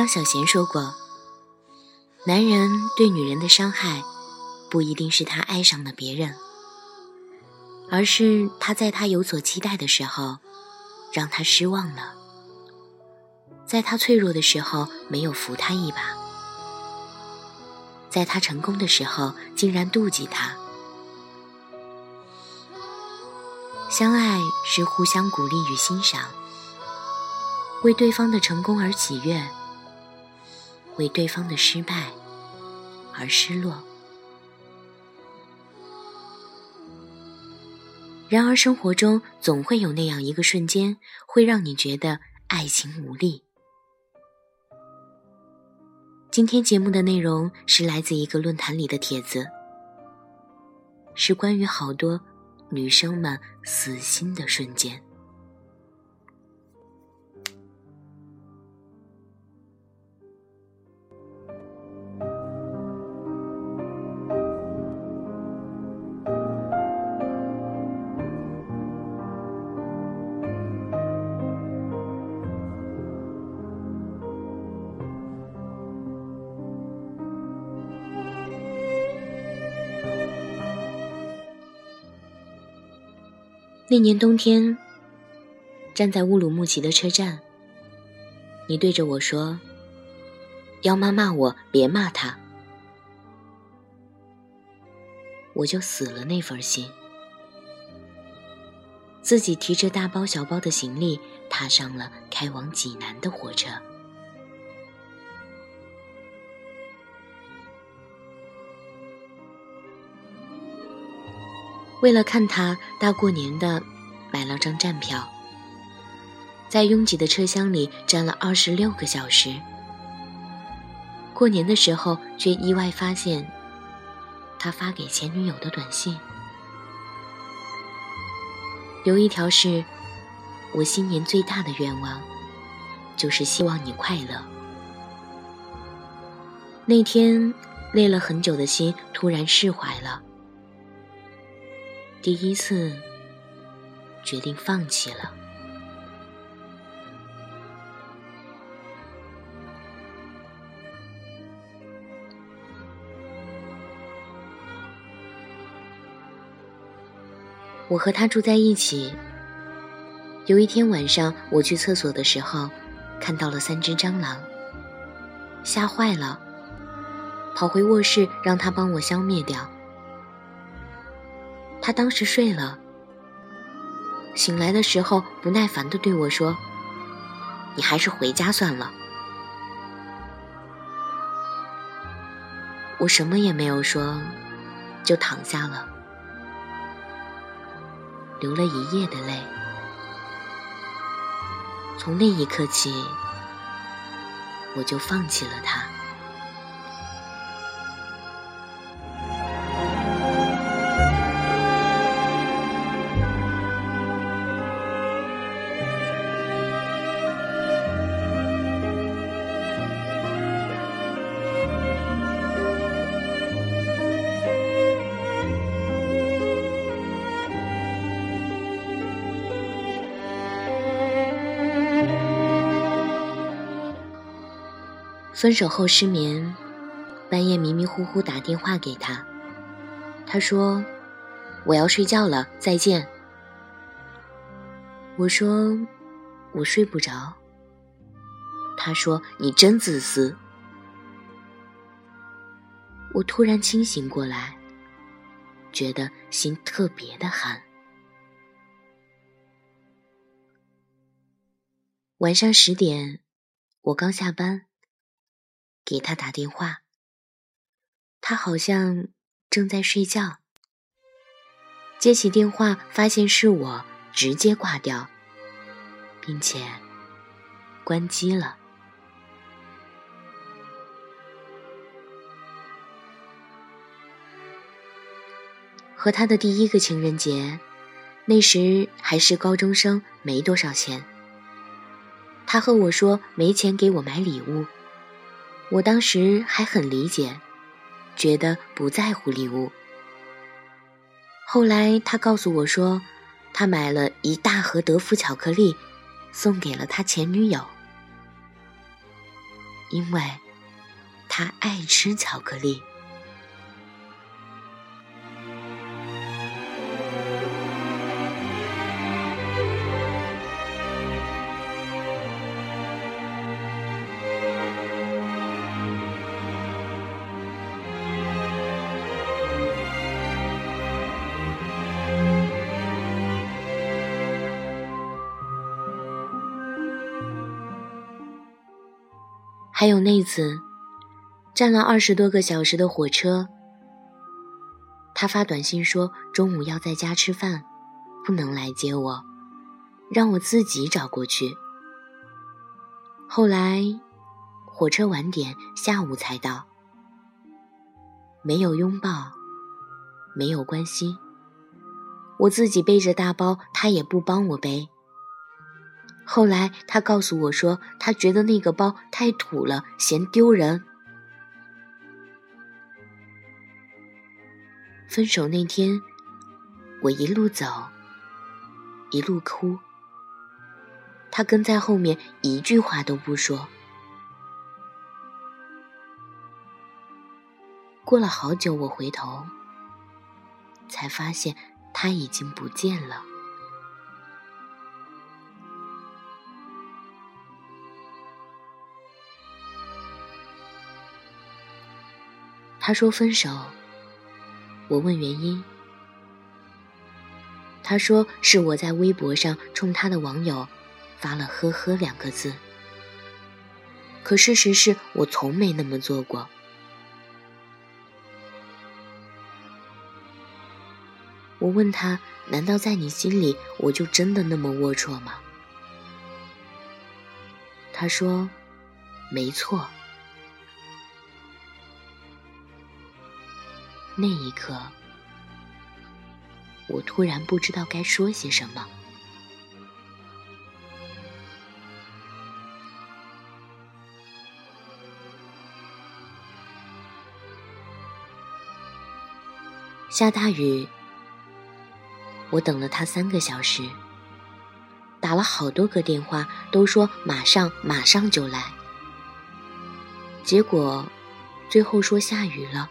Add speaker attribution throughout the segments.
Speaker 1: 张小娴说过：“男人对女人的伤害，不一定是他爱上了别人，而是他在他有所期待的时候，让他失望了；在他脆弱的时候，没有扶他一把；在他成功的时候，竟然妒忌他。相爱是互相鼓励与欣赏，为对方的成功而喜悦。”为对方的失败而失落。然而，生活中总会有那样一个瞬间，会让你觉得爱情无力。今天节目的内容是来自一个论坛里的帖子，是关于好多女生们死心的瞬间。那年冬天，站在乌鲁木齐的车站，你对着我说：“幺妈骂我，别骂他。”我就死了那份心，自己提着大包小包的行李，踏上了开往济南的火车。为了看他大过年的，买了张站票，在拥挤的车厢里站了二十六个小时。过年的时候，却意外发现他发给前女友的短信，有一条是：“我新年最大的愿望，就是希望你快乐。”那天，累了很久的心突然释怀了。第一次决定放弃了。我和他住在一起。有一天晚上，我去厕所的时候，看到了三只蟑螂，吓坏了，跑回卧室让他帮我消灭掉。他当时睡了，醒来的时候不耐烦的对我说：“你还是回家算了。”我什么也没有说，就躺下了，流了一夜的泪。从那一刻起，我就放弃了他。分手后失眠，半夜迷迷糊糊打电话给他。他说：“我要睡觉了，再见。”我说：“我睡不着。”他说：“你真自私。”我突然清醒过来，觉得心特别的寒。晚上十点，我刚下班。给他打电话，他好像正在睡觉。接起电话，发现是我，直接挂掉，并且关机了。和他的第一个情人节，那时还是高中生，没多少钱。他和我说没钱给我买礼物。我当时还很理解，觉得不在乎礼物。后来他告诉我说，他买了一大盒德芙巧克力，送给了他前女友。因为他爱吃巧克力。还有那次，站了二十多个小时的火车，他发短信说中午要在家吃饭，不能来接我，让我自己找过去。后来，火车晚点，下午才到，没有拥抱，没有关心，我自己背着大包，他也不帮我背。后来他告诉我说，他觉得那个包太土了，嫌丢人。分手那天，我一路走，一路哭，他跟在后面一句话都不说。过了好久，我回头，才发现他已经不见了。他说分手，我问原因。他说是我在微博上冲他的网友发了“呵呵”两个字，可事实是我从没那么做过。我问他，难道在你心里我就真的那么龌龊吗？他说，没错。那一刻，我突然不知道该说些什么。下大雨，我等了他三个小时，打了好多个电话，都说马上马上就来。结果，最后说下雨了，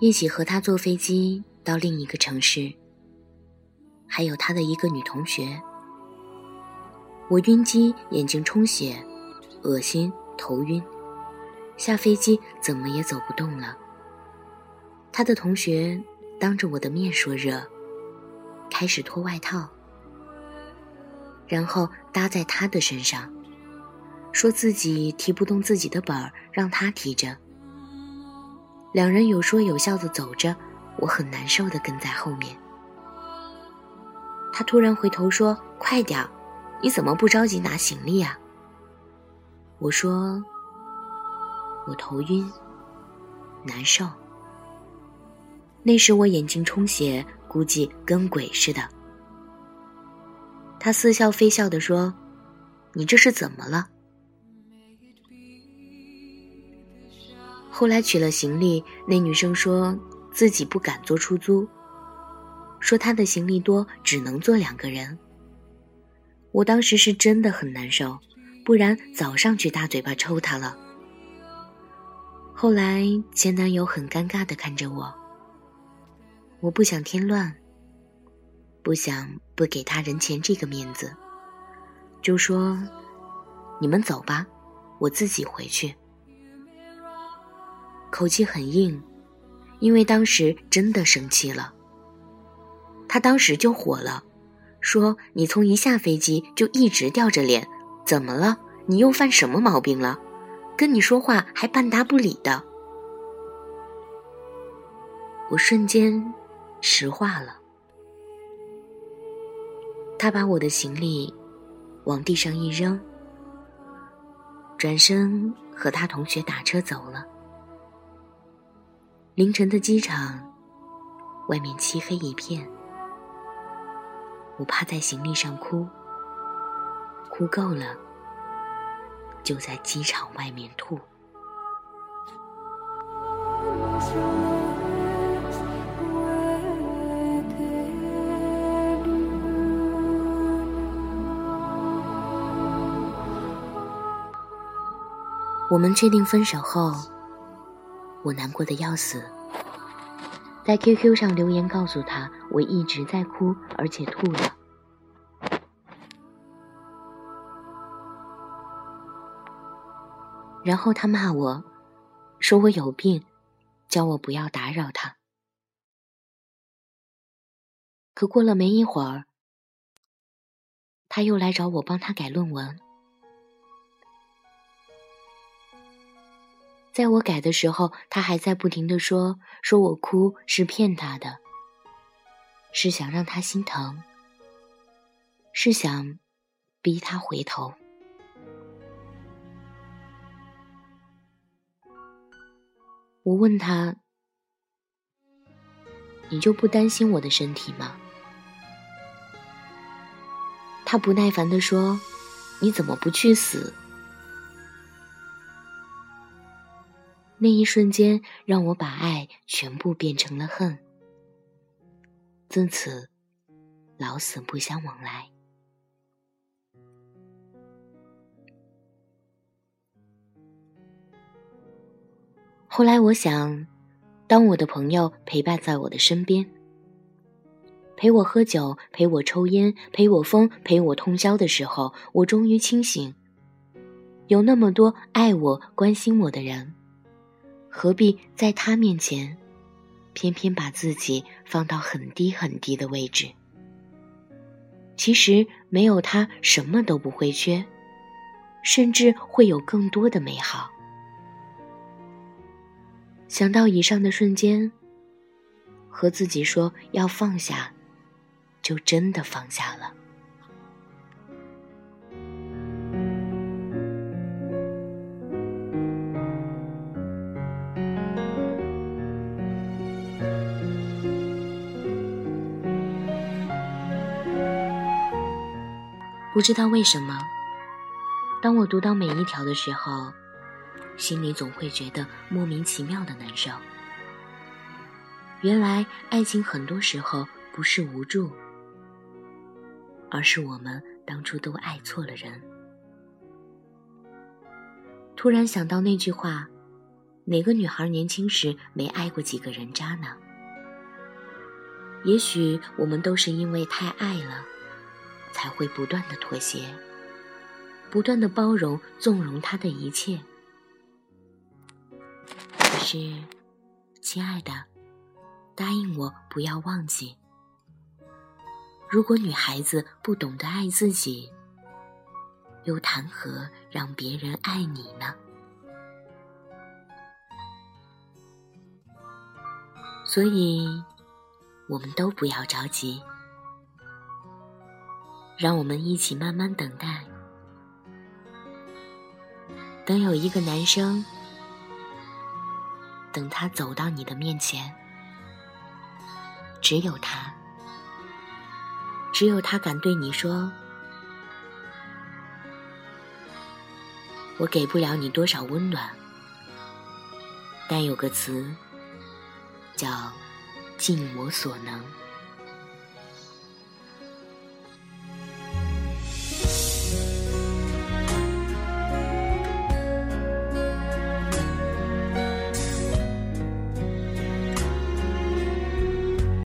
Speaker 1: 一起和他坐飞机到另一个城市，还有他的一个女同学。我晕机，眼睛充血，恶心，头晕，下飞机怎么也走不动了。他的同学当着我的面说热，开始脱外套，然后搭在他的身上，说自己提不动自己的本儿，让他提着。两人有说有笑的走着，我很难受的跟在后面。他突然回头说：“快点，你怎么不着急拿行李呀？”我说：“我头晕，难受。”那时我眼睛充血，估计跟鬼似的。他似笑非笑的说：“你这是怎么了？”后来取了行李，那女生说自己不敢坐出租，说她的行李多，只能坐两个人。我当时是真的很难受，不然早上去大嘴巴抽她了。后来前男友很尴尬的看着我，我不想添乱，不想不给他人前这个面子，就说：“你们走吧，我自己回去。”口气很硬，因为当时真的生气了。他当时就火了，说你从一下飞机就一直吊着脸，怎么了？你又犯什么毛病了？跟你说话还半答不理的。我瞬间石化了。他把我的行李往地上一扔，转身和他同学打车走了。凌晨的机场，外面漆黑一片。我趴在行李上哭，哭够了，就在机场外面吐。我们确定分手后，我难过的要死，在 QQ 上留言告诉他我一直在哭，而且吐了。然后他骂我，说我有病，叫我不要打扰他。可过了没一会儿，他又来找我帮他改论文。在我改的时候，他还在不停的说：“说我哭是骗他的，是想让他心疼，是想逼他回头。”我问他：“你就不担心我的身体吗？”他不耐烦的说：“你怎么不去死？”那一瞬间，让我把爱全部变成了恨，自此老死不相往来。后来我想，当我的朋友陪伴在我的身边，陪我喝酒，陪我抽烟，陪我疯，陪我通宵的时候，我终于清醒，有那么多爱我、关心我的人。何必在他面前，偏偏把自己放到很低很低的位置？其实没有他，什么都不会缺，甚至会有更多的美好。想到以上的瞬间，和自己说要放下，就真的放下了。不知道为什么，当我读到每一条的时候，心里总会觉得莫名其妙的难受。原来爱情很多时候不是无助，而是我们当初都爱错了人。突然想到那句话：“哪个女孩年轻时没爱过几个人渣呢？”也许我们都是因为太爱了。才会不断的妥协，不断的包容、纵容他的一切。可是，亲爱的，答应我不要忘记，如果女孩子不懂得爱自己，又谈何让别人爱你呢？所以，我们都不要着急。让我们一起慢慢等待，等有一个男生，等他走到你的面前，只有他，只有他敢对你说：“我给不了你多少温暖，但有个词叫尽我所能。”